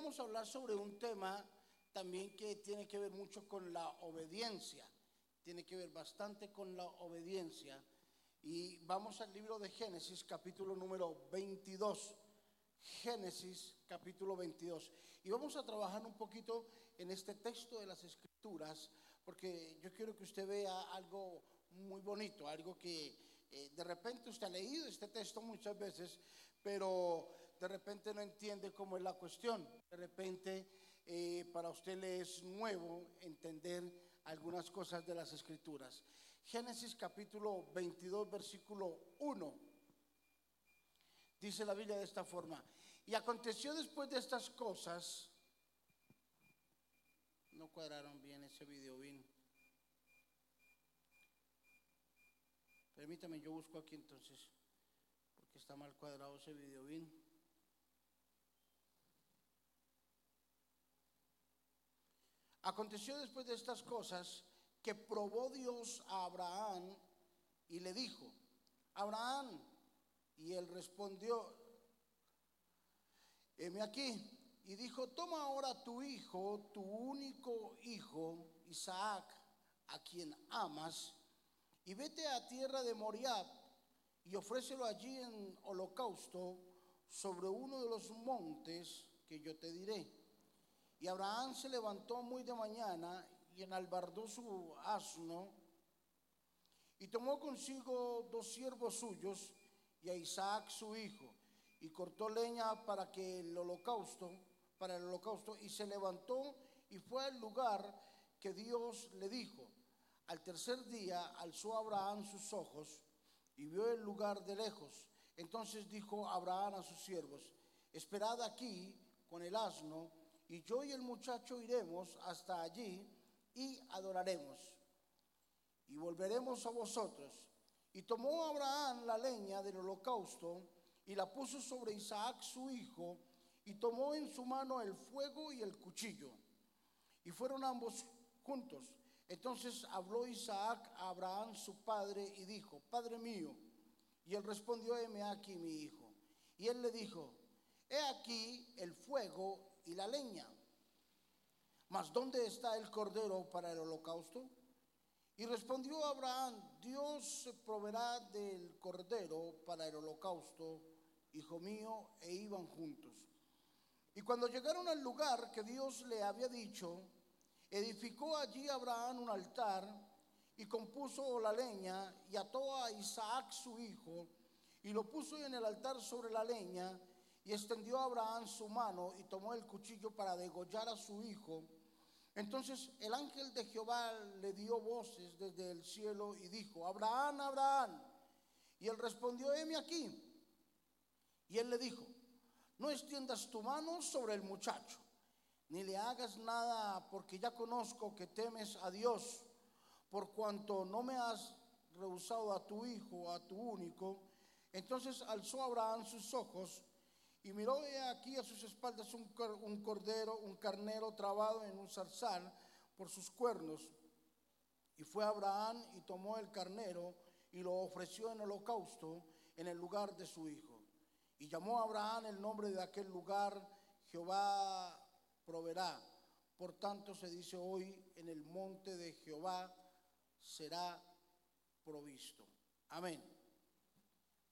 vamos a hablar sobre un tema también que tiene que ver mucho con la obediencia, tiene que ver bastante con la obediencia. Y vamos al libro de Génesis, capítulo número 22. Génesis, capítulo 22. Y vamos a trabajar un poquito en este texto de las escrituras, porque yo quiero que usted vea algo muy bonito, algo que eh, de repente usted ha leído este texto muchas veces, pero de repente no entiende cómo es la cuestión. De repente eh, para usted le es nuevo entender algunas cosas de las escrituras. Génesis capítulo 22, versículo 1. Dice la Biblia de esta forma. Y aconteció después de estas cosas, no cuadraron bien ese video bien. Permítame, yo busco aquí entonces, porque está mal cuadrado ese video bien. Aconteció después de estas cosas que probó Dios a Abraham y le dijo, Abraham, y él respondió, heme aquí, y dijo, toma ahora tu hijo, tu único hijo, Isaac, a quien amas, y vete a tierra de Moriab y ofrécelo allí en holocausto sobre uno de los montes que yo te diré. Y Abraham se levantó muy de mañana y enalbardó su asno y tomó consigo dos siervos suyos y a Isaac su hijo y cortó leña para que el holocausto, para el holocausto y se levantó y fue al lugar que Dios le dijo. Al tercer día alzó Abraham sus ojos y vio el lugar de lejos. Entonces dijo Abraham a sus siervos, esperad aquí con el asno y yo y el muchacho iremos hasta allí y adoraremos. Y volveremos a vosotros. Y tomó Abraham la leña del holocausto y la puso sobre Isaac su hijo, y tomó en su mano el fuego y el cuchillo. Y fueron ambos juntos. Entonces habló Isaac a Abraham su padre y dijo, Padre mío. Y él respondió, heme aquí mi hijo. Y él le dijo, he aquí el fuego y la leña. Mas ¿dónde está el cordero para el holocausto? Y respondió Abraham, Dios proveerá del cordero para el holocausto, hijo mío, e iban juntos. Y cuando llegaron al lugar que Dios le había dicho, edificó allí Abraham un altar y compuso la leña y ató a Isaac su hijo y lo puso en el altar sobre la leña y extendió a Abraham su mano y tomó el cuchillo para degollar a su hijo. Entonces el ángel de Jehová le dio voces desde el cielo y dijo, Abraham, Abraham. Y él respondió, heme aquí. Y él le dijo, no extiendas tu mano sobre el muchacho, ni le hagas nada, porque ya conozco que temes a Dios, por cuanto no me has rehusado a tu hijo, a tu único. Entonces alzó Abraham sus ojos y miró aquí a sus espaldas un, cordero, un carnero trabado en un zarzal por sus cuernos. Y fue Abraham y tomó el carnero y lo ofreció en holocausto en el lugar de su hijo. Y llamó a Abraham el nombre de aquel lugar, Jehová proveerá. Por tanto se dice hoy, en el monte de Jehová será provisto. Amén.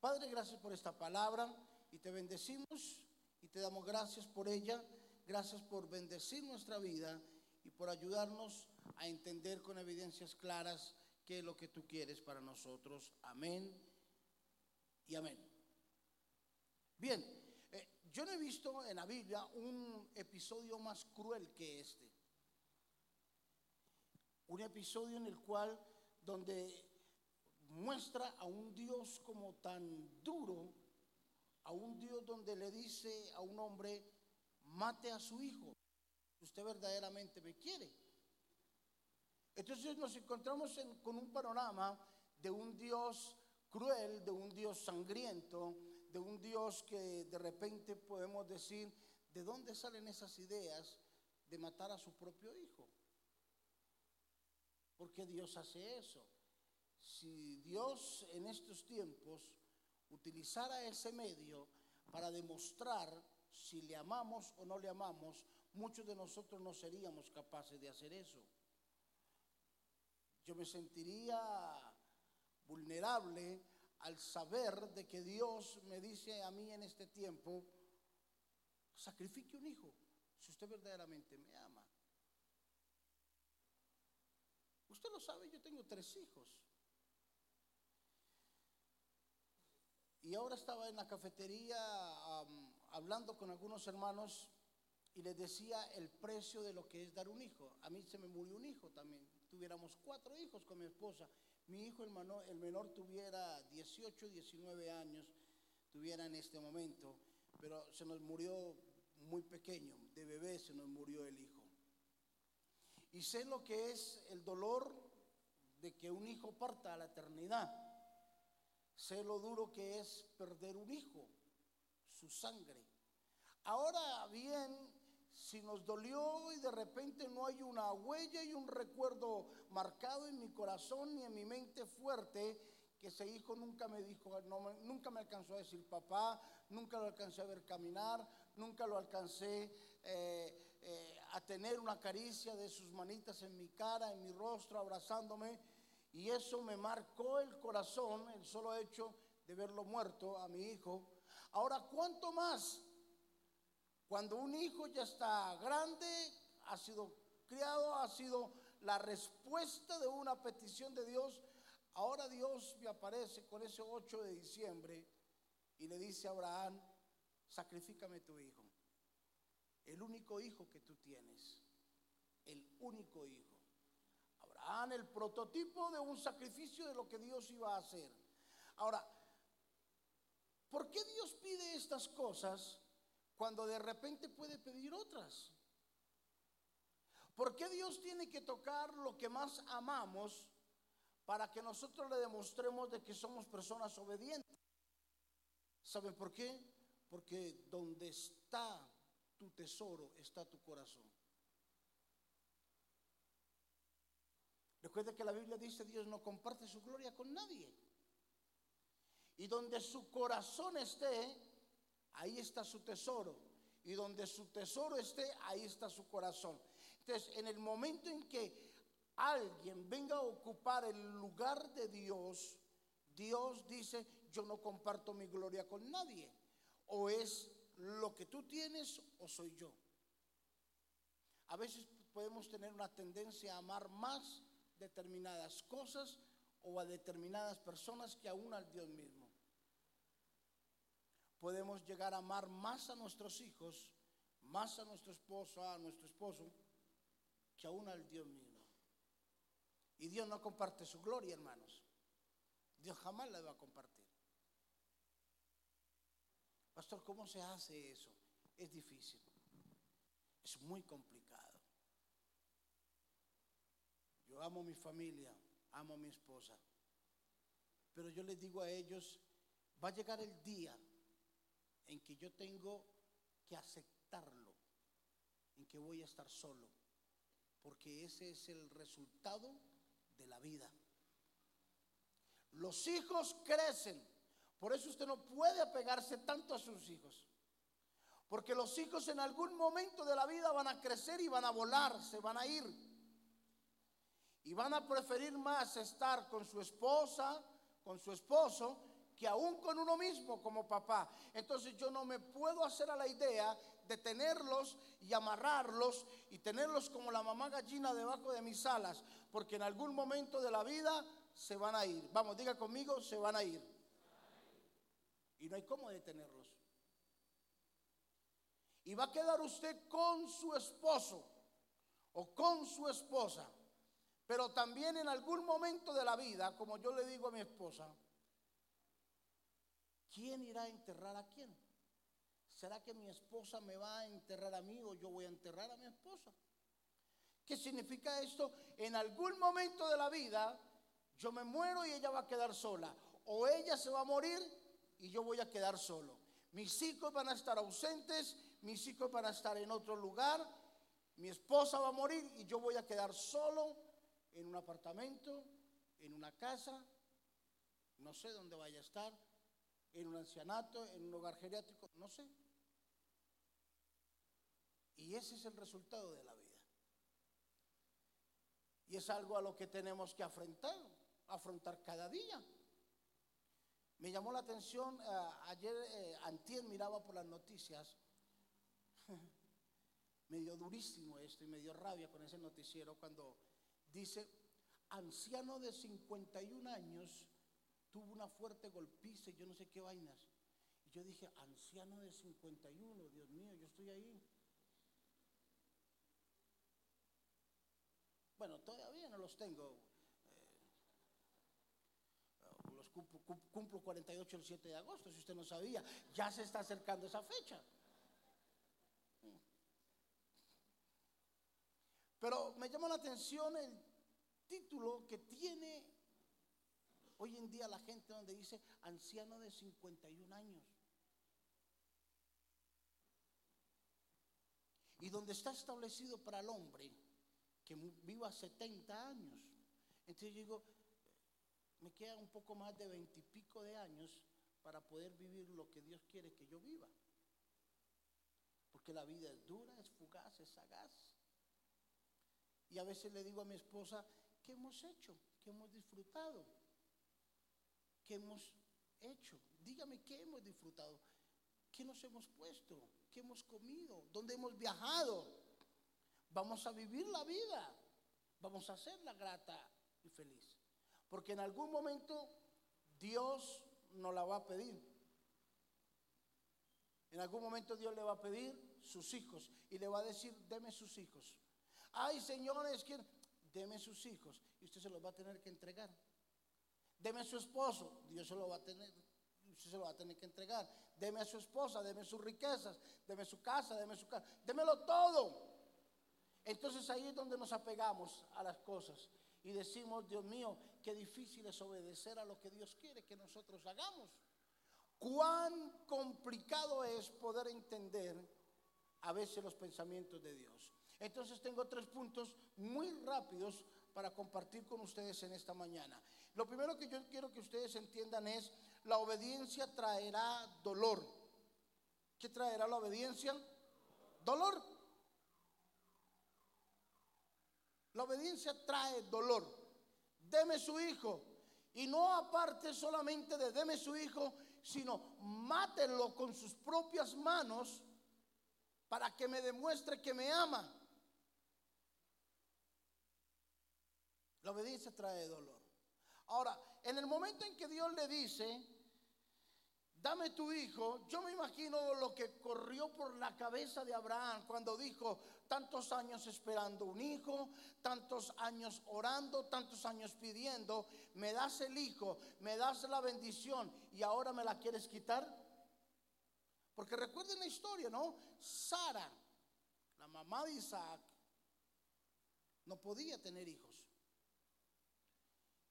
Padre, gracias por esta palabra y te bendecimos y te damos gracias por ella. Gracias por bendecir nuestra vida y por ayudarnos a entender con evidencias claras qué es lo que tú quieres para nosotros. Amén y amén. Bien, eh, yo no he visto en la Biblia un episodio más cruel que este. Un episodio en el cual donde muestra a un Dios como tan duro a un Dios donde le dice a un hombre, mate a su hijo, usted verdaderamente me quiere. Entonces nos encontramos con un panorama de un Dios cruel, de un Dios sangriento, de un Dios que de repente podemos decir, ¿de dónde salen esas ideas de matar a su propio hijo? ¿Por qué Dios hace eso? Si Dios en estos tiempos utilizara ese medio para demostrar si le amamos o no le amamos, muchos de nosotros no seríamos capaces de hacer eso. Yo me sentiría vulnerable al saber de que Dios me dice a mí en este tiempo, sacrifique un hijo si usted verdaderamente me ama. Usted lo sabe, yo tengo tres hijos. Y ahora estaba en la cafetería hablando con algunos hermanos y les decía el precio de lo que es dar un hijo. A mí se me murió un hijo también. Tuviéramos cuatro hijos con mi esposa. Mi hijo, el menor, el menor tuviera 18, 19 años, tuviera en este momento, pero se nos murió muy pequeño, de bebé se nos murió el hijo. Y sé lo que es el dolor de que un hijo parta a la eternidad. Sé lo duro que es perder un hijo, su sangre. Ahora bien, si nos dolió y de repente no hay una huella y un recuerdo marcado en mi corazón ni en mi mente fuerte, que ese hijo nunca me dijo, nunca me alcanzó a decir papá, nunca lo alcancé a ver caminar, nunca lo alcancé eh, eh, a tener una caricia de sus manitas en mi cara, en mi rostro, abrazándome. Y eso me marcó el corazón, el solo hecho de verlo muerto a mi hijo. Ahora, ¿cuánto más? Cuando un hijo ya está grande, ha sido criado, ha sido la respuesta de una petición de Dios. Ahora Dios me aparece con ese 8 de diciembre y le dice a Abraham, sacrifícame tu hijo. El único hijo que tú tienes. El único hijo. Abraham, el prototipo de un sacrificio de lo que Dios iba a hacer. Ahora, ¿por qué Dios pide estas cosas cuando de repente puede pedir otras? ¿Por qué Dios tiene que tocar lo que más amamos para que nosotros le demostremos de que somos personas obedientes? ¿Saben por qué? Porque donde está tu tesoro está tu corazón. Recuerda que la Biblia dice Dios no comparte su gloria con nadie. Y donde su corazón esté, ahí está su tesoro. Y donde su tesoro esté, ahí está su corazón. Entonces, en el momento en que alguien venga a ocupar el lugar de Dios, Dios dice, yo no comparto mi gloria con nadie. O es lo que tú tienes o soy yo. A veces podemos tener una tendencia a amar más determinadas cosas o a determinadas personas que aún al Dios mismo. Podemos llegar a amar más a nuestros hijos, más a nuestro esposo, a nuestro esposo, que aún al Dios mismo. Y Dios no comparte su gloria, hermanos. Dios jamás la va a compartir. Pastor, ¿cómo se hace eso? Es difícil. Es muy complicado. Yo amo mi familia, amo mi esposa. Pero yo les digo a ellos, va a llegar el día en que yo tengo que aceptarlo, en que voy a estar solo, porque ese es el resultado de la vida. Los hijos crecen por eso usted no puede apegarse tanto a sus hijos. Porque los hijos en algún momento de la vida van a crecer y van a volar, se van a ir. Y van a preferir más estar con su esposa, con su esposo, que aún con uno mismo como papá. Entonces yo no me puedo hacer a la idea de tenerlos y amarrarlos y tenerlos como la mamá gallina debajo de mis alas, porque en algún momento de la vida se van a ir. Vamos, diga conmigo, se van a ir y no hay cómo detenerlos. Y va a quedar usted con su esposo o con su esposa, pero también en algún momento de la vida, como yo le digo a mi esposa, ¿quién irá a enterrar a quién? ¿Será que mi esposa me va a enterrar a mí o yo voy a enterrar a mi esposa? ¿Qué significa esto? En algún momento de la vida yo me muero y ella va a quedar sola. O ella se va a morir y yo voy a quedar solo. Mis hijos van a estar ausentes, mis hijos van a estar en otro lugar, mi esposa va a morir y yo voy a quedar solo en un apartamento, en una casa, no sé dónde vaya a estar, en un ancianato, en un hogar geriátrico, no sé. Y ese es el resultado de la vida. Y es algo a lo que tenemos que afrontar, afrontar cada día. Me llamó la atención, eh, ayer, eh, antier miraba por las noticias, me dio durísimo esto y me dio rabia con ese noticiero cuando dice, anciano de 51 años tuvo una fuerte golpiza y yo no sé qué vainas. Y yo dije, anciano de 51, Dios mío, yo estoy ahí. Bueno, todavía no los tengo. Eh, los cumplo, 48 el 7 de agosto, si usted no sabía. Ya se está acercando esa fecha. Pero me llama la atención el título que tiene hoy en día la gente donde dice anciano de 51 años. Y donde está establecido para el hombre que viva 70 años. Entonces yo digo, me queda un poco más de veintipico de años para poder vivir lo que Dios quiere que yo viva. Porque la vida es dura, es fugaz, es sagaz. Y a veces le digo a mi esposa, ¿qué hemos hecho? ¿Qué hemos disfrutado? ¿Qué hemos hecho? Dígame qué hemos disfrutado. ¿Qué nos hemos puesto? ¿Qué hemos comido? ¿Dónde hemos viajado? Vamos a vivir la vida. Vamos a hacerla grata y feliz. Porque en algún momento Dios nos la va a pedir. En algún momento Dios le va a pedir sus hijos y le va a decir, deme sus hijos. Ay, señores, que deme sus hijos y usted se los va a tener que entregar. Deme a su esposo, Dios se lo va a tener, usted se lo va a tener que entregar. Deme a su esposa, deme sus riquezas, deme su casa, deme su casa, démelo todo. Entonces ahí es donde nos apegamos a las cosas y decimos, Dios mío, qué difícil es obedecer a lo que Dios quiere que nosotros hagamos. Cuán complicado es poder entender a veces los pensamientos de Dios. Entonces tengo tres puntos muy rápidos para compartir con ustedes en esta mañana. Lo primero que yo quiero que ustedes entiendan es, la obediencia traerá dolor. ¿Qué traerá la obediencia? Dolor. La obediencia trae dolor. Deme su hijo. Y no aparte solamente de deme su hijo, sino mátelo con sus propias manos para que me demuestre que me ama. La obediencia trae dolor. Ahora, en el momento en que Dios le dice, dame tu hijo, yo me imagino lo que corrió por la cabeza de Abraham cuando dijo, tantos años esperando un hijo, tantos años orando, tantos años pidiendo, me das el hijo, me das la bendición y ahora me la quieres quitar. Porque recuerden la historia, ¿no? Sara, la mamá de Isaac, no podía tener hijos.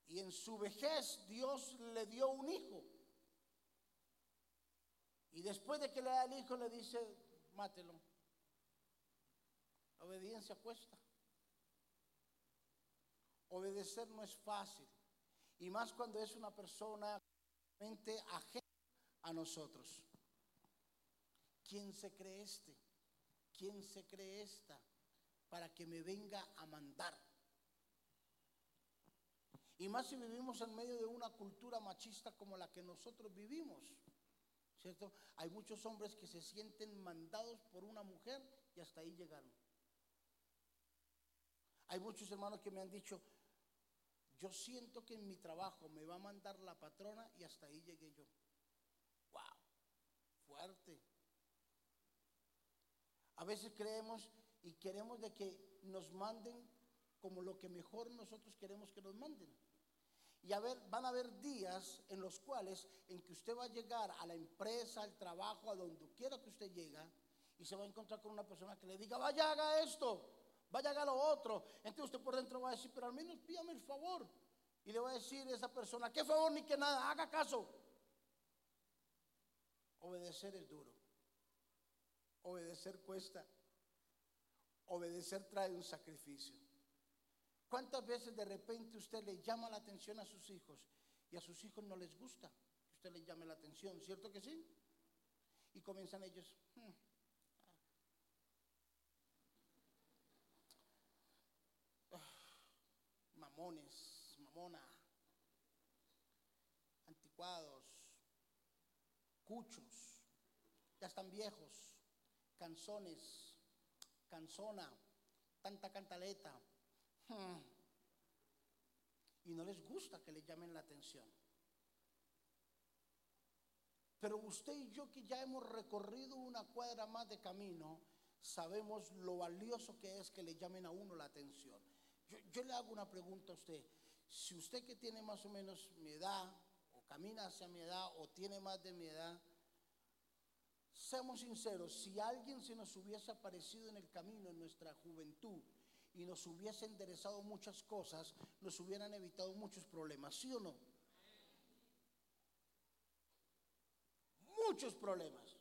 Y en su vejez Dios le dio un hijo. Y después de que le da el hijo le dice, mátelo. obediencia cuesta. Obedecer no es fácil. Y más cuando es una persona ajena a nosotros. ¿Quién se cree este? ¿Quién se cree esta? Para que me venga a mandar. Y más si vivimos en medio de una cultura machista como la que nosotros vivimos. ¿Cierto? Hay muchos hombres que se sienten mandados por una mujer y hasta ahí llegaron. Hay muchos hermanos que me han dicho, yo siento que en mi trabajo me va a mandar la patrona y hasta ahí llegué yo. ¡Wow! Fuerte. A veces creemos y queremos de que nos manden como lo que mejor nosotros queremos que nos manden. Y van a haber días en los cuales en que usted va a llegar a la empresa, al trabajo, a donde quiera que usted llegue, y se va a encontrar con una persona que le diga, vaya, haga esto, vaya, haga lo otro. Entonces usted por dentro va a decir, pero al menos pídame el favor. Y le va a decir a esa persona, qué favor ni que nada, haga caso. Obedecer es duro. Obedecer cuesta. Obedecer trae un sacrificio. ¿Cuántas veces de repente usted le llama la atención a sus hijos y a sus hijos no les gusta que usted les llame la atención, ¿cierto que sí? Y comienzan ellos. Hmm, ah, mamones, mamona, anticuados, cuchos, ya están viejos, canzones, canzona, tanta cantaleta. Hmm. Y no les gusta que le llamen la atención. Pero usted y yo que ya hemos recorrido una cuadra más de camino, sabemos lo valioso que es que le llamen a uno la atención. Yo, le hago una pregunta a usted. Si usted que tiene más o menos mi edad, o camina hacia mi edad, o tiene más de mi edad, seamos sinceros, si alguien se nos hubiese aparecido en el camino en nuestra juventud y nos hubiese enderezado muchas cosas, nos hubieran evitado muchos problemas, ¿sí o no? Muchos problemas.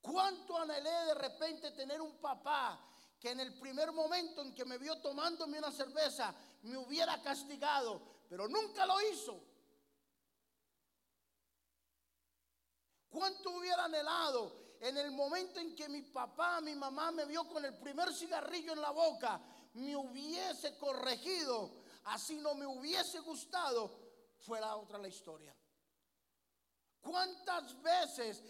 ¿Cuánto anhelé de repente tener un papá que en el primer momento en que me vio tomándome una cerveza me hubiera castigado, pero nunca lo hizo? ¿Cuánto hubiera anhelado en el momento en que mi papá, mi mamá me vio con el primer cigarrillo en la boca, me hubiese corregido, así no me hubiese gustado, fuera otra la historia? ¿Cuántas veces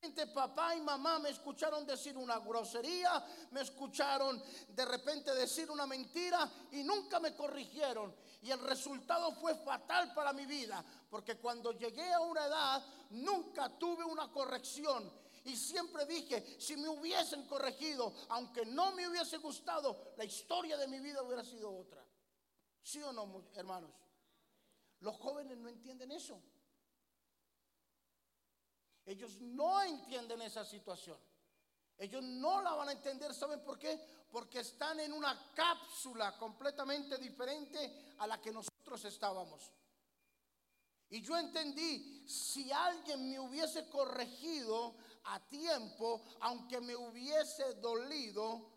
de papá y mamá me escucharon decir una grosería, me escucharon de repente decir una mentira y nunca me corrigieron. Y el resultado fue fatal para mi vida, porque cuando llegué a una edad nunca tuve una corrección. Y siempre dije, si me hubiesen corregido, aunque no me hubiese gustado, la historia de mi vida hubiera sido otra. ¿Sí o no, hermanos? Los jóvenes no entienden eso. Ellos no entienden esa situación. Ellos no la van a entender. ¿Saben por qué? Porque están en una cápsula completamente diferente a la que nosotros estábamos. Y yo entendí, si alguien me hubiese corregido a tiempo, aunque me hubiese dolido,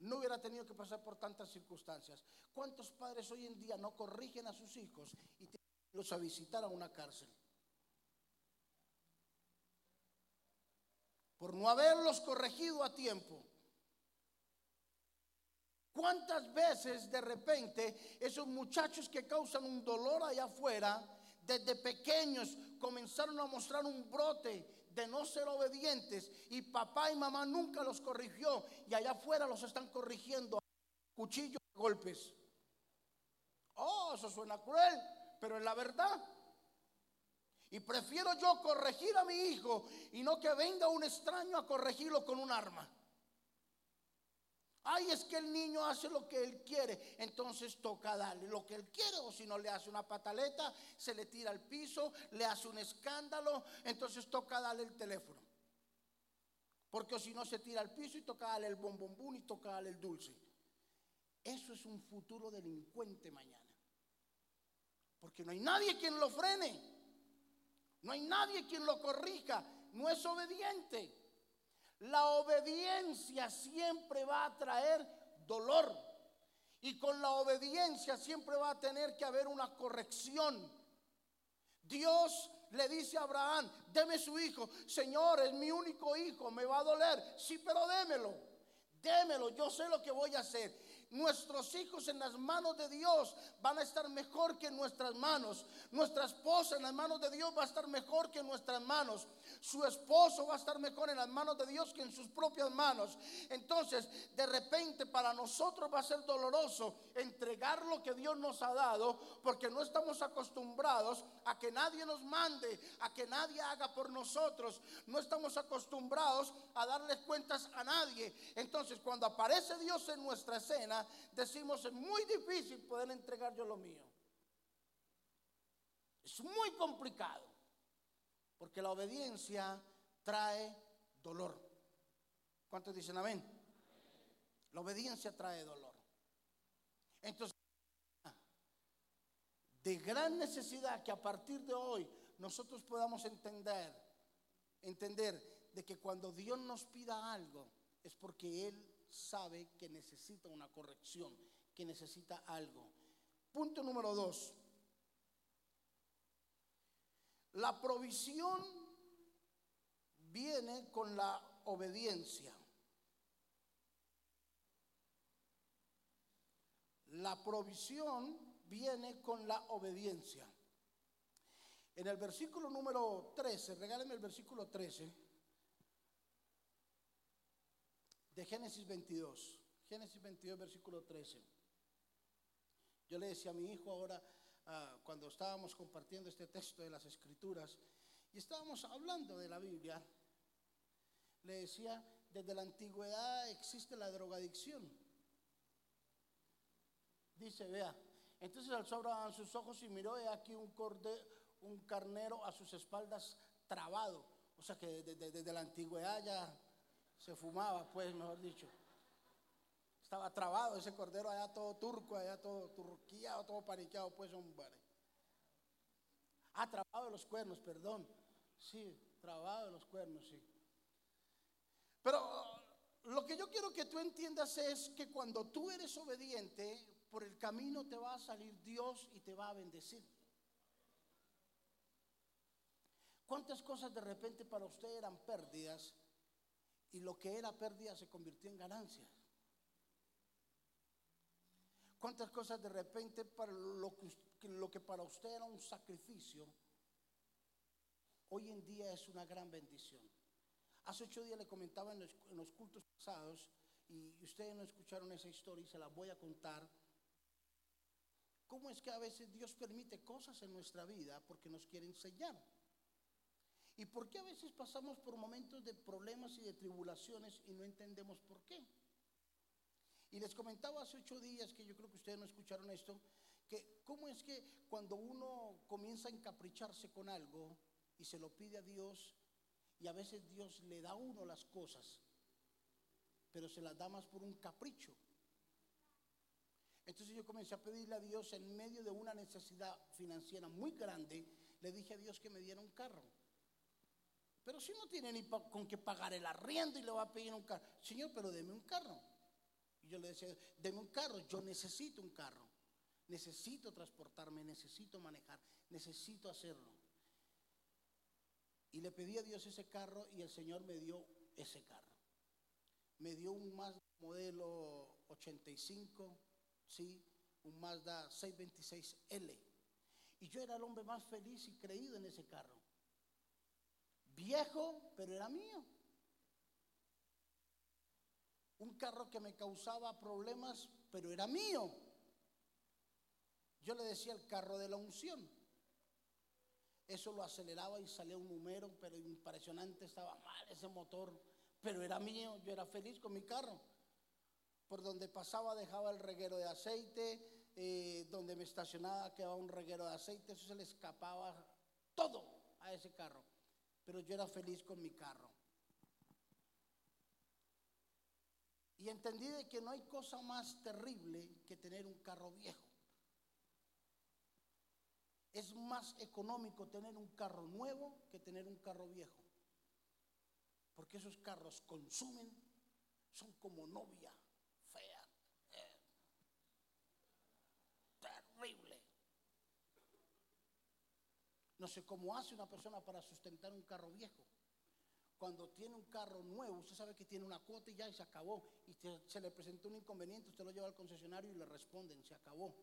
no hubiera tenido que pasar por tantas circunstancias. ¿Cuántos padres hoy en día no corrigen a sus hijos y los a visitar a una cárcel? por no haberlos corregido a tiempo. ¿Cuántas veces de repente esos muchachos que causan un dolor allá afuera, desde pequeños comenzaron a mostrar un brote de no ser obedientes y papá y mamá nunca los corrigió y allá afuera los están corrigiendo cuchillos golpes? Oh, eso suena cruel, pero es la verdad. Y prefiero yo corregir a mi hijo y no que venga un extraño a corregirlo con un arma. Ay, es que el niño hace lo que él quiere, entonces toca darle lo que él quiere, o si no le hace una pataleta, se le tira al piso, le hace un escándalo, entonces toca darle el teléfono. Porque si no se tira al piso y toca darle el bombombún y toca darle el dulce. Eso es un futuro delincuente mañana. Porque no hay nadie quien lo frene. No hay nadie quien lo corrija. No es obediente. La obediencia siempre va a traer dolor. Y con la obediencia siempre va a tener que haber una corrección. Dios le dice a Abraham, deme su hijo. Señor, es mi único hijo, me va a doler. Sí, pero démelo. Démelo, yo sé lo que voy a hacer. Nuestros hijos en las manos de Dios van a estar mejor que en nuestras manos. Nuestra esposa en las manos de Dios va a estar mejor que en nuestras manos. Su esposo va a estar mejor en las manos de Dios que en sus propias manos. Entonces, de repente para nosotros va a ser doloroso entregar lo que Dios nos ha dado porque no estamos acostumbrados a que nadie nos mande, a que nadie haga por nosotros. No estamos acostumbrados a darles cuentas a nadie. Entonces, cuando aparece Dios en nuestra escena, decimos es muy difícil poder entregar yo lo mío. Es muy complicado, porque la obediencia trae dolor. ¿Cuántos dicen amén? La obediencia trae dolor. Entonces, de gran necesidad que a partir de hoy nosotros podamos entender, entender de que cuando Dios nos pida algo es porque Él sabe que necesita una corrección, que necesita algo. Punto número dos. La provisión viene con la obediencia. La provisión viene con la obediencia. En el versículo número 13, regáleme el versículo 13 de Génesis 22. Génesis 22, versículo 13. Yo le decía a mi hijo ahora, ah, cuando estábamos compartiendo este texto de las escrituras, y estábamos hablando de la Biblia, le decía, desde la antigüedad existe la drogadicción. Dice, vea, entonces alzó Abraham sus ojos y miró, he aquí un, un carnero a sus espaldas trabado. O sea que desde, la antigüedad ya se fumaba, pues, mejor dicho. Estaba trabado ese cordero allá todo turco, allá todo turquía, todo paniqueado, pues, hombre. Ah, trabado de los cuernos, perdón. Sí, trabado de los cuernos, sí. Pero lo que yo quiero que tú entiendas es que cuando tú eres obediente, por el camino te va a salir Dios y te va a bendecir. ¿Cuántas cosas de repente para usted eran pérdidas y lo que era pérdida se convirtió en ganancia? ¿Cuántas cosas de repente para lo que, para usted era un sacrificio, hoy en día es una gran bendición? Hace ocho días le comentaba en los, cultos pasados y ustedes no escucharon esa historia y se la voy a contar. ¿Cómo es que a veces Dios permite cosas en nuestra vida porque nos quiere enseñar? ¿Y por qué a veces pasamos por momentos de problemas y de tribulaciones y no entendemos por qué? Y les comentaba hace ocho días que yo creo que ustedes no escucharon esto, que cómo es que cuando uno comienza a encapricharse con algo y se lo pide a Dios, y a veces Dios le da a uno las cosas, pero se las da más por un capricho. Entonces yo comencé a pedirle a Dios en medio de una necesidad financiera muy grande, le dije a Dios que me diera un carro. Pero si no tiene ni con qué pagar el arriendo y le va a pedir un carro, Señor, pero deme un carro. Y yo le decía, deme un carro, yo necesito un carro. Necesito transportarme, necesito manejar, necesito hacerlo. Y le pedí a Dios ese carro y el Señor me dio ese carro. Me dio un Mazda modelo 85, sí, un Mazda 626L. Y yo era el hombre más feliz y creído en ese carro. Viejo, pero era mío. Un carro que me causaba problemas, pero era mío. Yo le decía el carro de la unción. Eso lo aceleraba y salía un número, pero impresionante, estaba mal ese motor, pero era mío, yo era feliz con mi carro. Por donde pasaba dejaba el reguero de aceite, eh, donde me estacionaba quedaba un reguero de aceite, eso se le escapaba todo a ese carro, pero yo era feliz con mi carro. Y entendí de que no hay cosa más terrible que tener un carro viejo. Es más económico tener un carro nuevo que tener un carro viejo. Porque esos carros consumen, son como novia, fea, eh, terrible. No sé cómo hace una persona para sustentar un carro viejo. Cuando tiene un carro nuevo, usted sabe que tiene una cuota y ya y se acabó. Y se le presentó un inconveniente, usted lo lleva al concesionario y le responden, se acabó.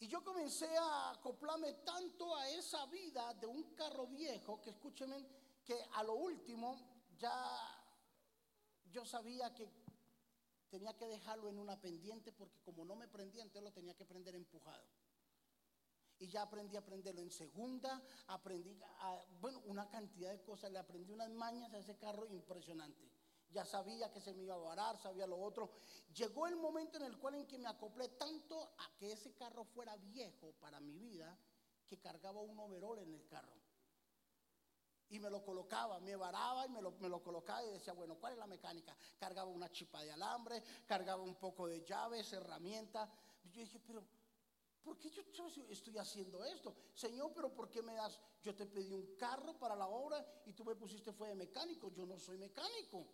Y yo comencé a acoplarme tanto a esa vida de un carro viejo que escúcheme que a lo último ya yo sabía que tenía que dejarlo en una pendiente porque como no me prendía, entonces lo tenía que prender empujado. Y ya aprendí a prenderlo en segunda, aprendí, bueno, una cantidad de cosas, le aprendí unas mañas a ese carro impresionante ya sabía que se me iba a varar, sabía lo otro. Llegó el momento en el cual en que me acoplé tanto a que ese carro fuera viejo para mi vida, que cargaba un overol en el carro. Y me lo colocaba, me varaba y me lo, me lo colocaba y decía, bueno, ¿cuál es la mecánica? Cargaba una chipa de alambre, cargaba un poco de llaves, herramientas. Yo dije, pero ¿por qué yo estoy haciendo esto? Señor, pero ¿por qué me das? Yo te pedí un carro para la obra y tú me pusiste fue de mecánico. Yo no soy mecánico.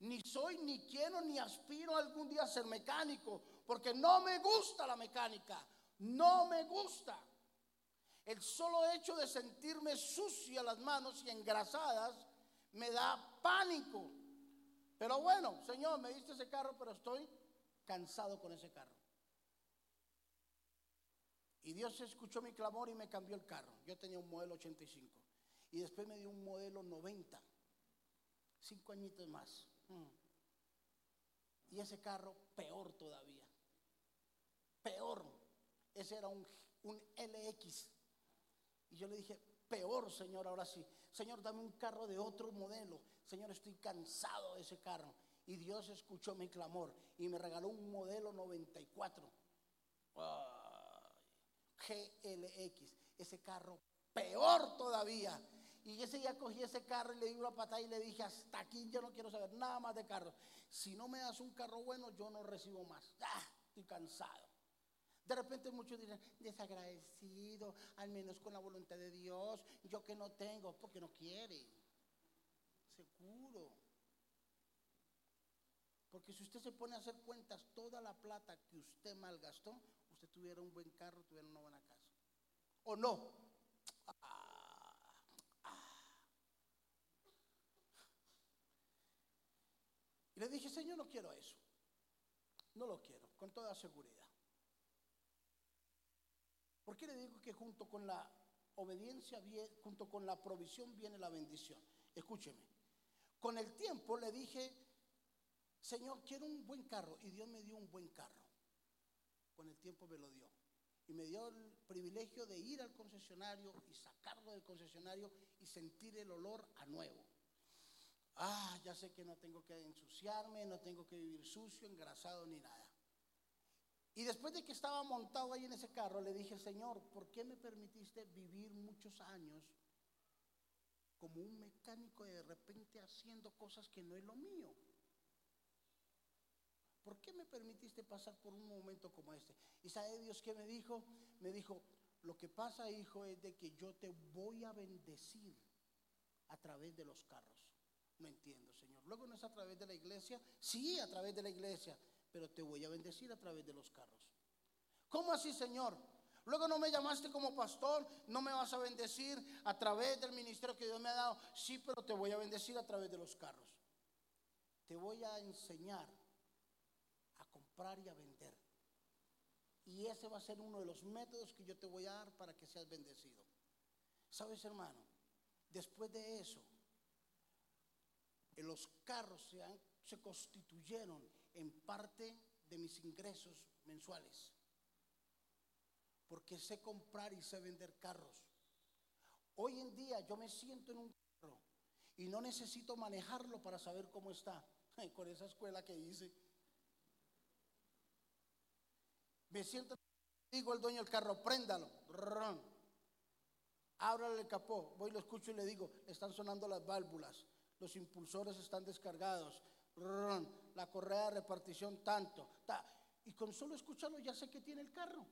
Ni soy, ni quiero, ni aspiro algún día a ser mecánico, porque no me gusta la mecánica, no me gusta. El solo hecho de sentirme sucia las manos y engrasadas me da pánico. Pero bueno, Señor, me diste ese carro, pero estoy cansado con ese carro. Y Dios escuchó mi clamor y me cambió el carro. Yo tenía un modelo 85. Y después me dio un modelo 90. Cinco añitos más. Mm. Y ese carro, peor todavía. Peor. Ese era un, un LX. Y yo le dije, peor, Señor, ahora sí. Señor, dame un carro de otro modelo. Señor, estoy cansado de ese carro. Y Dios escuchó mi clamor y me regaló un modelo 94. GLX. Ese carro peor todavía. Y ese día cogí ese carro y le di una patada y le dije, hasta aquí yo no quiero saber nada más de carro. Si no me das un carro bueno, yo no recibo más. Ah, estoy cansado. De repente muchos dirán, desagradecido, al menos con la voluntad de Dios, yo que no tengo, porque no quiere. Seguro. Porque si usted se pone a hacer cuentas, toda la plata que usted malgastó, usted tuviera un buen carro, tuviera una buena casa. ¿O no? Y le dije, Señor, no quiero eso. No lo quiero, con toda seguridad. ¿Por qué le digo que junto con la obediencia, junto con la provisión viene la bendición? Escúcheme. Con el tiempo le dije, Señor, quiero un buen carro. Y Dios me dio un buen carro. Con el tiempo me lo dio. Y me dio el privilegio de ir al concesionario y sacarlo del concesionario y sentir el olor a nuevo. Ah, ya sé que no tengo que ensuciarme, no tengo que vivir sucio, engrasado ni nada. Y después de que estaba montado ahí en ese carro, le dije, Señor, ¿por qué me permitiste vivir muchos años como un mecánico de repente haciendo cosas que no es lo mío? ¿Por qué me permitiste pasar por un momento como este? ¿Y sabe Dios qué me dijo? Me dijo, lo que pasa, hijo, es de que yo te voy a bendecir a través de los carros. No entiendo, Señor. Luego no es a través de la iglesia. Sí, a través de la iglesia pero te voy a bendecir a través de los carros. ¿Cómo así, Señor? Luego no me llamaste como pastor, no me vas a bendecir a través del ministerio que Dios me ha dado. Sí, pero te voy a bendecir a través de los carros. Te voy a enseñar comprar y a vender. Y ese va a ser uno de los métodos que yo te voy a dar para que seas bendecido. ¿Sabes, hermano? Después de eso, los carros se, se constituyeron en parte de mis ingresos mensuales. Porque sé comprar y sé vender carros. Hoy en día yo me siento en un carro y no necesito manejarlo para saber cómo está. Con esa escuela que hice. Me siento, digo al dueño del carro, préndalo. Ábrale el capó. Voy, lo escucho y le digo, están sonando las válvulas. Los impulsores están descargados la correa de repartición tanto. Y con solo escucharlo ya sé que tiene el carro.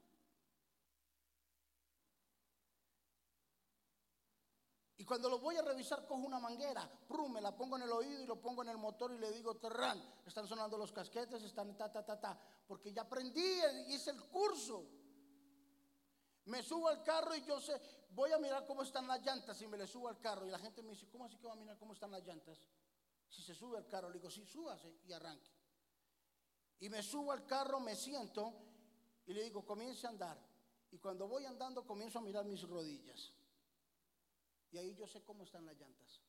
Y cuando lo voy a revisar, cojo una manguera, prum, me la pongo en el oído y lo pongo en el motor y le digo, terran, están sonando los casquetes, están ta, ta, ta, ta, porque ya aprendí, hice el curso. Me subo al carro y yo sé, voy a mirar cómo están las llantas y me le subo al carro y la gente me dice, ¿cómo así que va a mirar cómo están las llantas? Si se sube al carro, le digo, sí, súbase y arranque. Y me subo al carro, me siento y le digo, comience a andar. Y cuando voy andando, comienzo a mirar mis rodillas. Y ahí yo sé cómo están las llantas.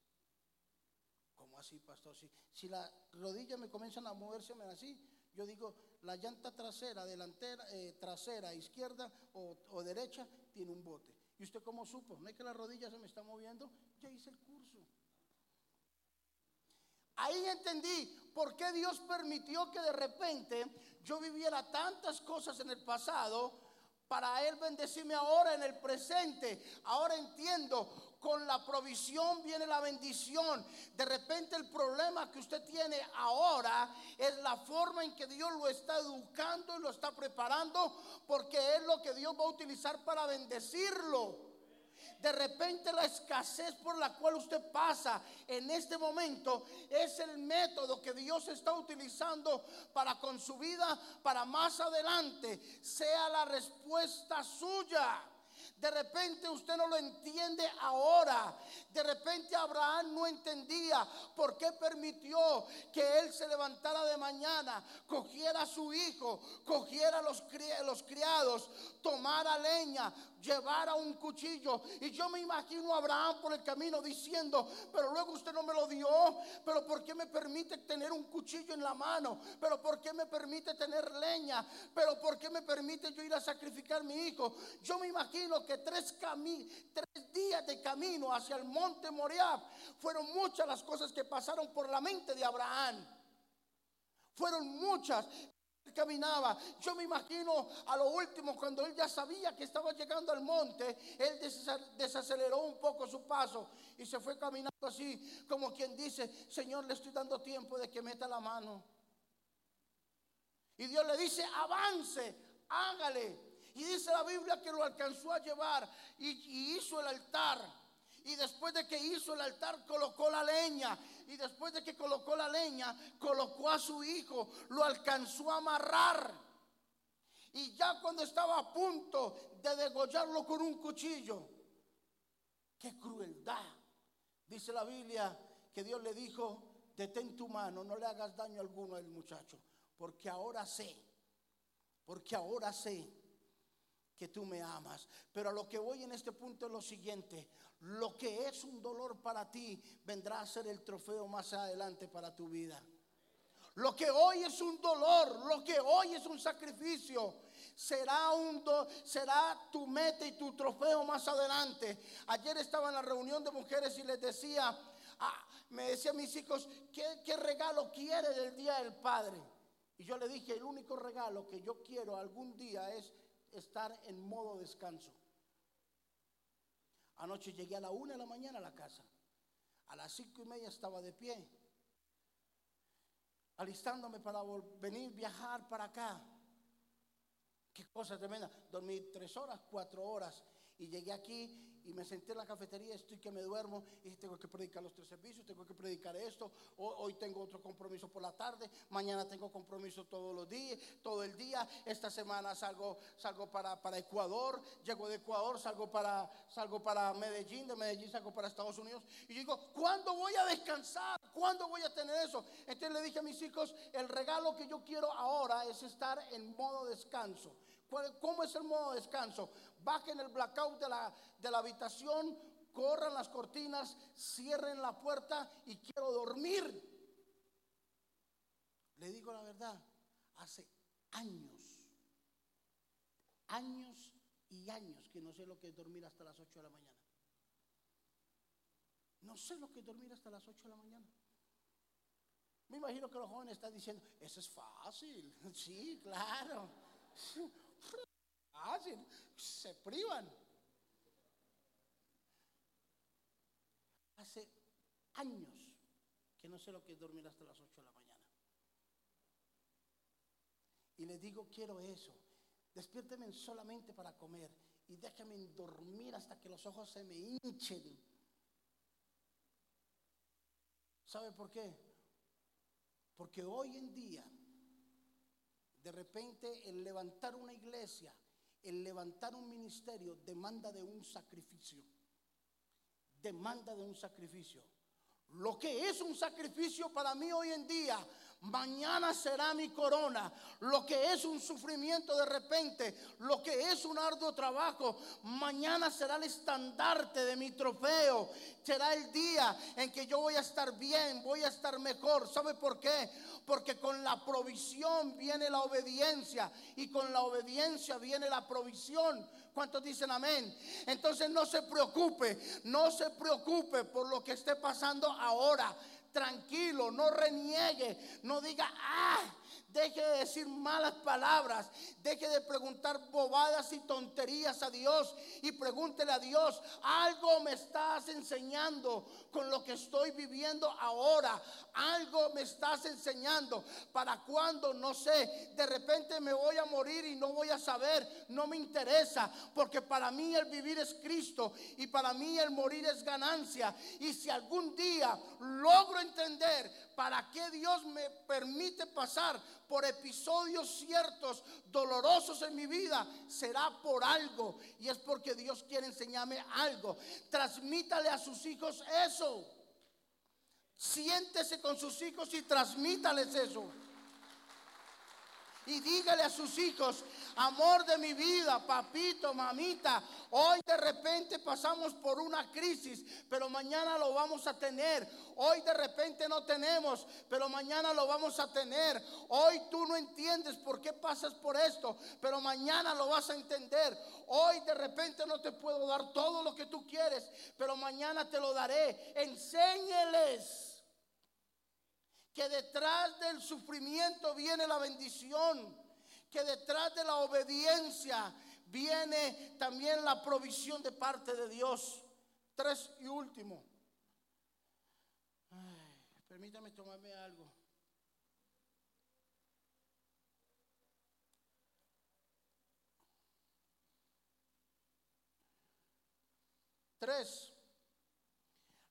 ¿Cómo así, pastor? Si, si las rodillas me comienzan a moverse así, yo digo, la llanta trasera, delantera, eh, trasera, izquierda o, o, derecha, tiene un bote. ¿Y usted cómo supo? ¿No es que la rodilla se me está moviendo? Ya hice el curso. Ahí entendí por qué Dios permitió que de repente yo viviera tantas cosas en el pasado para Él bendecirme ahora en el presente. Ahora entiendo, con la provisión viene la bendición. De repente el problema que usted tiene ahora es la forma en que Dios lo está educando y lo está preparando porque es lo que Dios va a utilizar para bendecirlo. De repente la escasez por la cual usted pasa en este momento es el método que Dios está utilizando para con su vida, para más adelante sea la respuesta suya. De repente usted no lo entiende ahora. De repente Abraham no entendía por qué permitió que él se levantara de mañana, cogiera a su hijo, cogiera los, los criados, tomara leña, llevara un cuchillo. Y yo me imagino a Abraham por el camino diciendo, pero luego usted no me lo dio, pero ¿por qué me permite tener un cuchillo en la mano? Pero ¿por qué me permite tener leña? Pero ¿por qué me permite yo ir a sacrificar a mi hijo? Yo me imagino que tres, tres días de camino hacia el monte Moriah fueron muchas las cosas que pasaron por la mente de Abraham. Fueron muchas caminaba. Yo me imagino a lo último, cuando él ya sabía que estaba llegando al monte, él desaceleró un poco su paso y se fue caminando así, como quien dice, Señor, le estoy dando tiempo de que meta la mano. Y Dios le dice, avance, hágale. Y dice la Biblia que lo alcanzó a llevar y, y hizo el altar. Y después de que hizo el altar, colocó la leña. Y después de que colocó la leña, colocó a su hijo. Lo alcanzó a amarrar. Y ya cuando estaba a punto de degollarlo con un cuchillo. Qué crueldad. Dice la Biblia que Dios le dijo, detén tu mano, no le hagas daño alguno al muchacho. Porque ahora sé, porque ahora sé que tú me amas. Pero a lo que voy en este punto es lo siguiente. Lo que es un dolor para ti vendrá a ser el trofeo más adelante para tu vida. Lo que hoy es un dolor, lo que hoy es un sacrificio, será un será tu meta y tu trofeo más adelante. Ayer estaba en la reunión de mujeres y les decía, ah, me decía mis hijos, ¿qué, ¿qué regalo quiere del Día del Padre? Y yo le dije, el único regalo que yo quiero algún día es estar en modo descanso. Anoche llegué a la una de la mañana a la casa. A las cinco y media estaba de pie, alistándome para venir viajar para acá. Qué cosa tremenda. Dormí tres horas, cuatro horas y llegué aquí y me senté en la cafetería, estoy que me duermo y tengo que predicar los tres servicios, tengo que predicar esto, hoy, tengo otro compromiso por la tarde, mañana tengo compromiso todos los días, todo el día, esta semana salgo, salgo para, para Ecuador, llego de Ecuador, salgo para, salgo para Medellín, de Medellín salgo para Estados Unidos y digo, ¿cuándo voy a descansar? ¿Cuándo voy a tener eso? Entonces le dije a mis hijos, el regalo que yo quiero ahora es estar en modo descanso. ¿Cómo es el modo descanso? Bajen el blackout de la, de la habitación, corran las cortinas, cierren la puerta y quiero dormir. Le digo la verdad, hace años, años y años que no sé lo que es dormir hasta las 8 de la mañana. No sé lo que es dormir hasta las 8 de la mañana. Me imagino que los jóvenes están diciendo, eso es fácil. Sí, claro. Fácil se privan. Hace años que no sé lo que es dormir hasta las 8 de la mañana. Y les digo, quiero eso. Despiérteme solamente para comer y déjame dormir hasta que los ojos se me hinchen. ¿Sabe por qué? Porque hoy en día, de repente, el levantar una iglesia el levantar un ministerio demanda de un sacrificio. Demanda de un sacrificio. Lo que es un sacrificio para mí hoy en día mañana será mi corona. Lo que es un sufrimiento de repente, lo que es un arduo trabajo, mañana será el estandarte de mi trofeo. Será el día en que yo voy a estar bien, voy a estar mejor. ¿Sabe por qué? Porque con la provisión viene la obediencia y con la obediencia viene la provisión. ¿Cuántos dicen amén? Entonces no se preocupe, no se preocupe por lo que esté pasando ahora tranquilo, no reniegue, no diga, ah, deje de decir malas palabras, deje de preguntar bobadas y tonterías a Dios. Y pregúntele a Dios, algo me estás enseñando con lo que estoy viviendo ahora, algo me estás enseñando. Para cuando, no sé, de repente me voy a morir y no voy a saber, no me interesa, porque para mí el vivir es Cristo y para mí el morir es ganancia. Y si algún día logro entender ¿para qué Dios me permite pasar por episodios ciertos, dolorosos en mi vida? Será por algo. Y es porque Dios quiere enseñarme algo. Transmítale a sus hijos eso. Siéntese con sus hijos y transmítales eso y dígale a sus hijos, amor de mi vida, papito, mamita, hoy de repente pasamos por una crisis, pero mañana lo vamos a tener. Hoy de repente no tenemos, pero mañana lo vamos a tener. Hoy tú no entiendes por qué pasas por esto, pero mañana lo vas a entender. Hoy de repente no te puedo dar todo lo que tú quieres, pero mañana te lo daré. Enséñeles que detrás del sufrimiento viene la bendición, que detrás de la obediencia viene también la provisión de parte de Dios. Tres y último. permítame tomarme algo. Tres,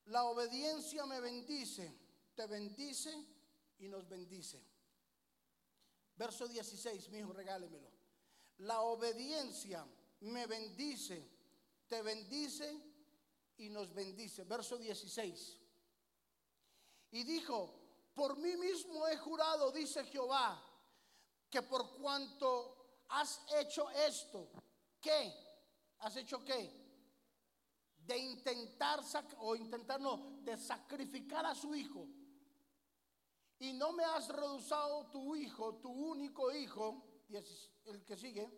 la obediencia me bendice, te bendice y nos bendice. Verso 16, mi hijo, regálemelo. La obediencia me bendice, te bendice y nos bendice. Verso 16. Y dijo, por mí mismo he jurado, dice Jehová, que por cuanto has hecho esto, ¿qué? ¿Has hecho qué? De intentar, o intentar no, de sacrificar a su hijo y no me has reducido tu hijo, tu único hijo, y es el que sigue,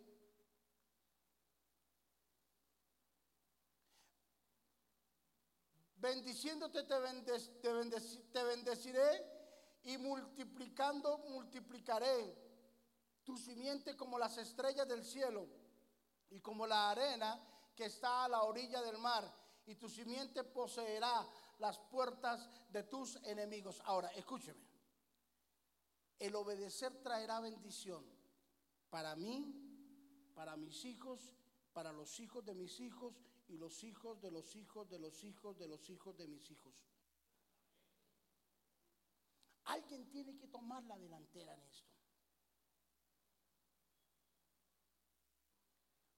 bendiciéndote te, te bendeciré y multiplicando multiplicaré tu simiente como las estrellas del cielo y como la arena que está a la orilla del mar y tu simiente poseerá las puertas de tus enemigos. Ahora, escúcheme. El obedecer traerá bendición para mí, para mis hijos, para los hijos de mis hijos y los hijos de los hijos de los hijos de los hijos de mis hijos. Alguien tiene que tomar la delantera en esto.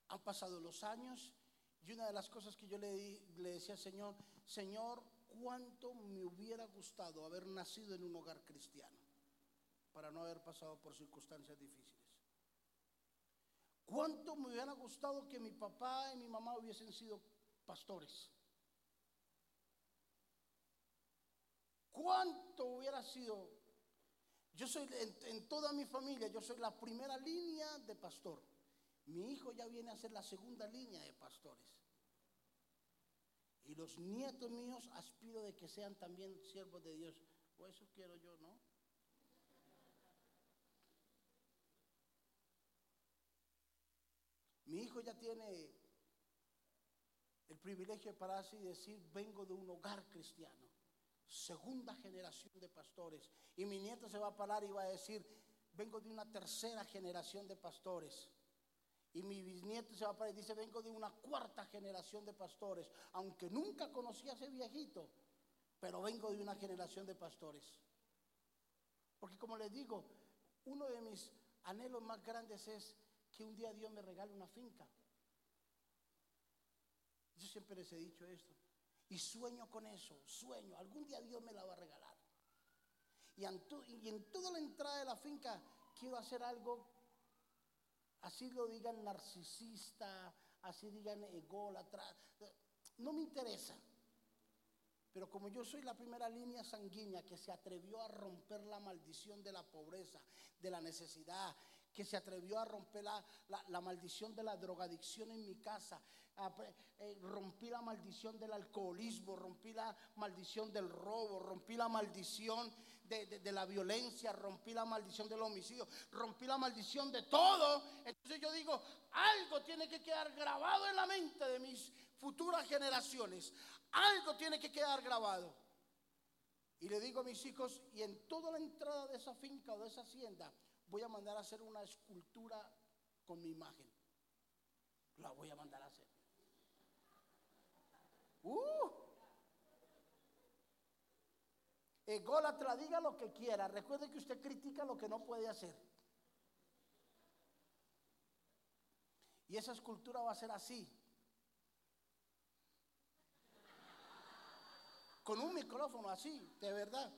Han pasado los años y una de las cosas que yo le, decía al Señor, Señor, cuánto me hubiera gustado haber nacido en un hogar cristiano para no haber pasado por circunstancias difíciles. ¿Cuánto me hubiera gustado que mi papá y mi mamá hubiesen sido pastores? ¿Cuánto hubiera sido? Yo soy, en, toda mi familia, yo soy la primera línea de pastor. Mi hijo ya viene a ser la segunda línea de pastores. Y los nietos míos aspiro de que sean también siervos de Dios. O eso quiero yo, ¿no? Mi hijo ya tiene el privilegio de pararse y decir, vengo de un hogar cristiano, segunda generación de pastores. Y mi nieto se va a parar y va a decir, vengo de una tercera generación de pastores. Y mi bisnieto se va a parar y dice, vengo de una cuarta generación de pastores, aunque nunca conocí a ese viejito, pero vengo de una generación de pastores. Porque como les digo, uno de mis anhelos más grandes es que un día Dios me regale una finca. Yo siempre les he dicho esto. Y sueño con eso, sueño. Algún día Dios me la va a regalar. Y en, y en toda la entrada de la finca quiero hacer algo, así lo digan narcisista, así digan ególatra. No me interesa. Pero como yo soy la primera línea sanguínea que se atrevió a romper la maldición de la pobreza, de la necesidad, que se atrevió a romper la, maldición de la drogadicción en mi casa, eh, rompí la maldición del alcoholismo, rompí la maldición del robo, rompí la maldición de, la violencia, rompí la maldición del homicidio, rompí la maldición de todo. Entonces yo digo, algo tiene que quedar grabado en la mente de mis futuras generaciones, algo tiene que quedar grabado. Y le digo a mis hijos, y en toda la entrada de esa finca o de esa hacienda, voy a mandar a hacer una escultura con mi imagen. La voy a mandar a hacer. Uh. ególatra, diga lo que quiera. Recuerde que usted critica lo que no puede hacer. Y esa escultura va a ser así. Con un micrófono así, de verdad.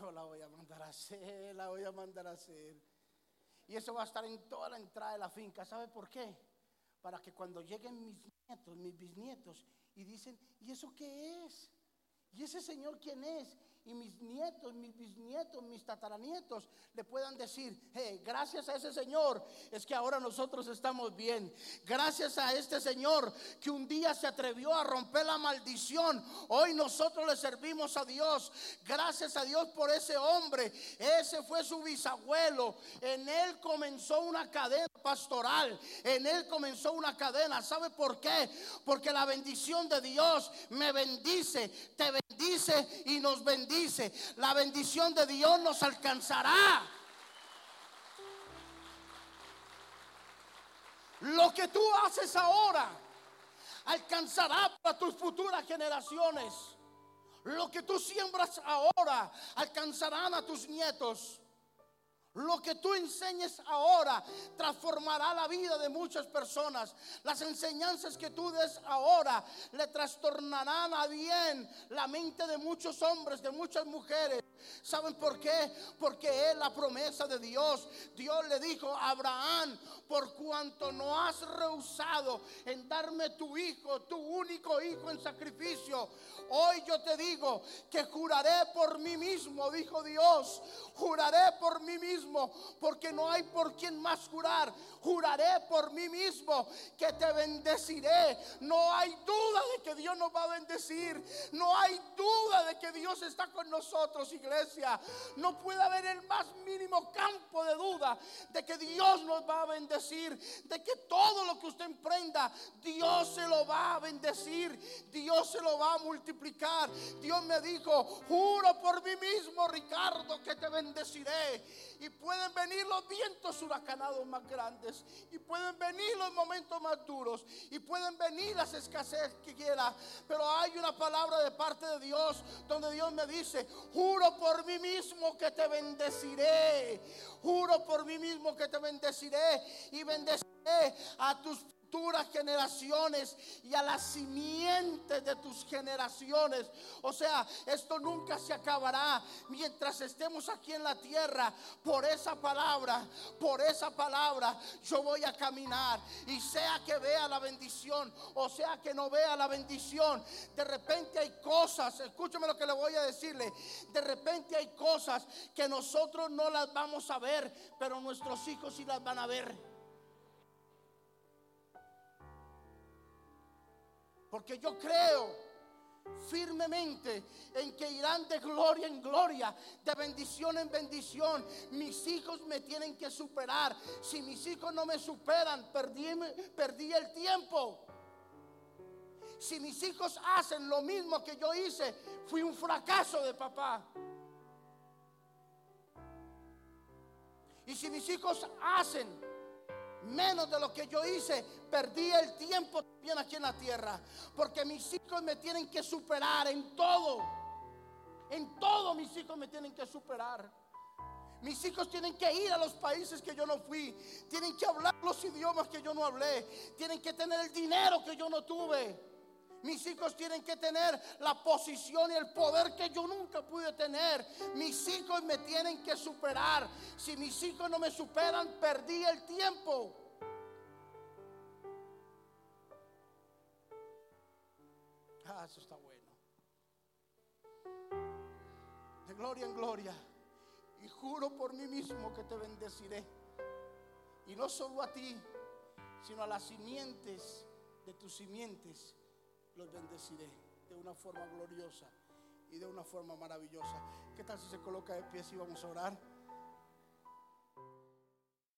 La voy a mandar a hacer, la voy a mandar a hacer. Y eso va a estar en toda la entrada de la finca. ¿Sabe por qué? Para que cuando lleguen mis nietos, mis bisnietos, y dicen, ¿y eso qué es? ¿Y ese señor quién es? Y mis nietos, mis bisnietos, mis tataranietos le puedan decir, gracias a ese Señor es que ahora nosotros estamos bien. Gracias a este Señor que un día se atrevió a romper la maldición, hoy nosotros le servimos a Dios. Gracias a Dios por ese hombre. Ese fue su bisabuelo. En él comenzó una cadena pastoral. En él comenzó una cadena. ¿Sabe por qué? Porque la bendición de Dios me bendice, te bendice y nos bendice dice, la bendición de Dios nos alcanzará. Lo que tú haces ahora alcanzará para tus futuras generaciones. Lo que tú siembras ahora alcanzarán a tus nietos. Lo que tú enseñes ahora transformará la vida de muchas personas. Las enseñanzas que tú des ahora le trastornarán a bien la mente de muchos hombres, de muchas mujeres. ¿Saben por qué? Porque es la promesa de Dios. Dios le dijo a Abraham, por cuanto no has rehusado en darme tu hijo, tu único hijo en sacrificio, hoy yo te digo que juraré por mí mismo, dijo Dios, juraré por mí mismo, porque no hay por quien más jurar. Juraré por mí mismo que te bendeciré. No hay duda de que Dios nos va a bendecir. No hay duda de que Dios está con nosotros, iglesia. No puede haber el más mínimo campo de duda de que Dios nos va a bendecir. De que todo lo que usted emprenda, Dios se lo va a bendecir. Dios se lo va a multiplicar. Dios me dijo, juro por mí mismo, Ricardo, que te bendeciré. Pueden venir los vientos huracanados más grandes. Y pueden venir los momentos más duros. Y pueden venir las escasez que quiera. Pero hay una palabra de parte de Dios donde Dios me dice, juro por mí mismo que te bendeciré. Juro por mí mismo que te bendeciré. Y bendeciré a tus futuras generaciones y a las simientes de tus generaciones. O sea, esto nunca se acabará mientras estemos aquí en la tierra. Por esa palabra, por esa palabra, yo voy a caminar. Y sea que vea la bendición o sea que no vea la bendición, de repente hay cosas, escúchame lo que le voy a decirle, de repente hay cosas que nosotros no las vamos a ver, pero nuestros hijos sí las van a ver. Porque yo creo firmemente en que irán de gloria en gloria, de bendición en bendición. Mis hijos me tienen que superar. Si mis hijos no me superan, perdí, el tiempo. Si mis hijos hacen lo mismo que yo hice, fui un fracaso de papá. Y si mis hijos hacen menos de lo que yo hice, perdí el tiempo también aquí en la tierra. Porque mis hijos me tienen que superar en todo. En todo mis hijos me tienen que superar. Mis hijos tienen que ir a los países que yo no fui. Tienen que hablar los idiomas que yo no hablé. Tienen que tener el dinero que yo no tuve. Mis hijos tienen que tener la posición y el poder que yo nunca pude tener. Mis hijos me tienen que superar. Si mis hijos no me superan, perdí el tiempo. Eso está bueno. De gloria en gloria. Y juro por mí mismo que te bendeciré. Y no solo a ti, sino a las simientes de tus simientes los bendeciré de una forma gloriosa y de una forma maravillosa. ¿Qué tal si se coloca de pie y vamos a orar?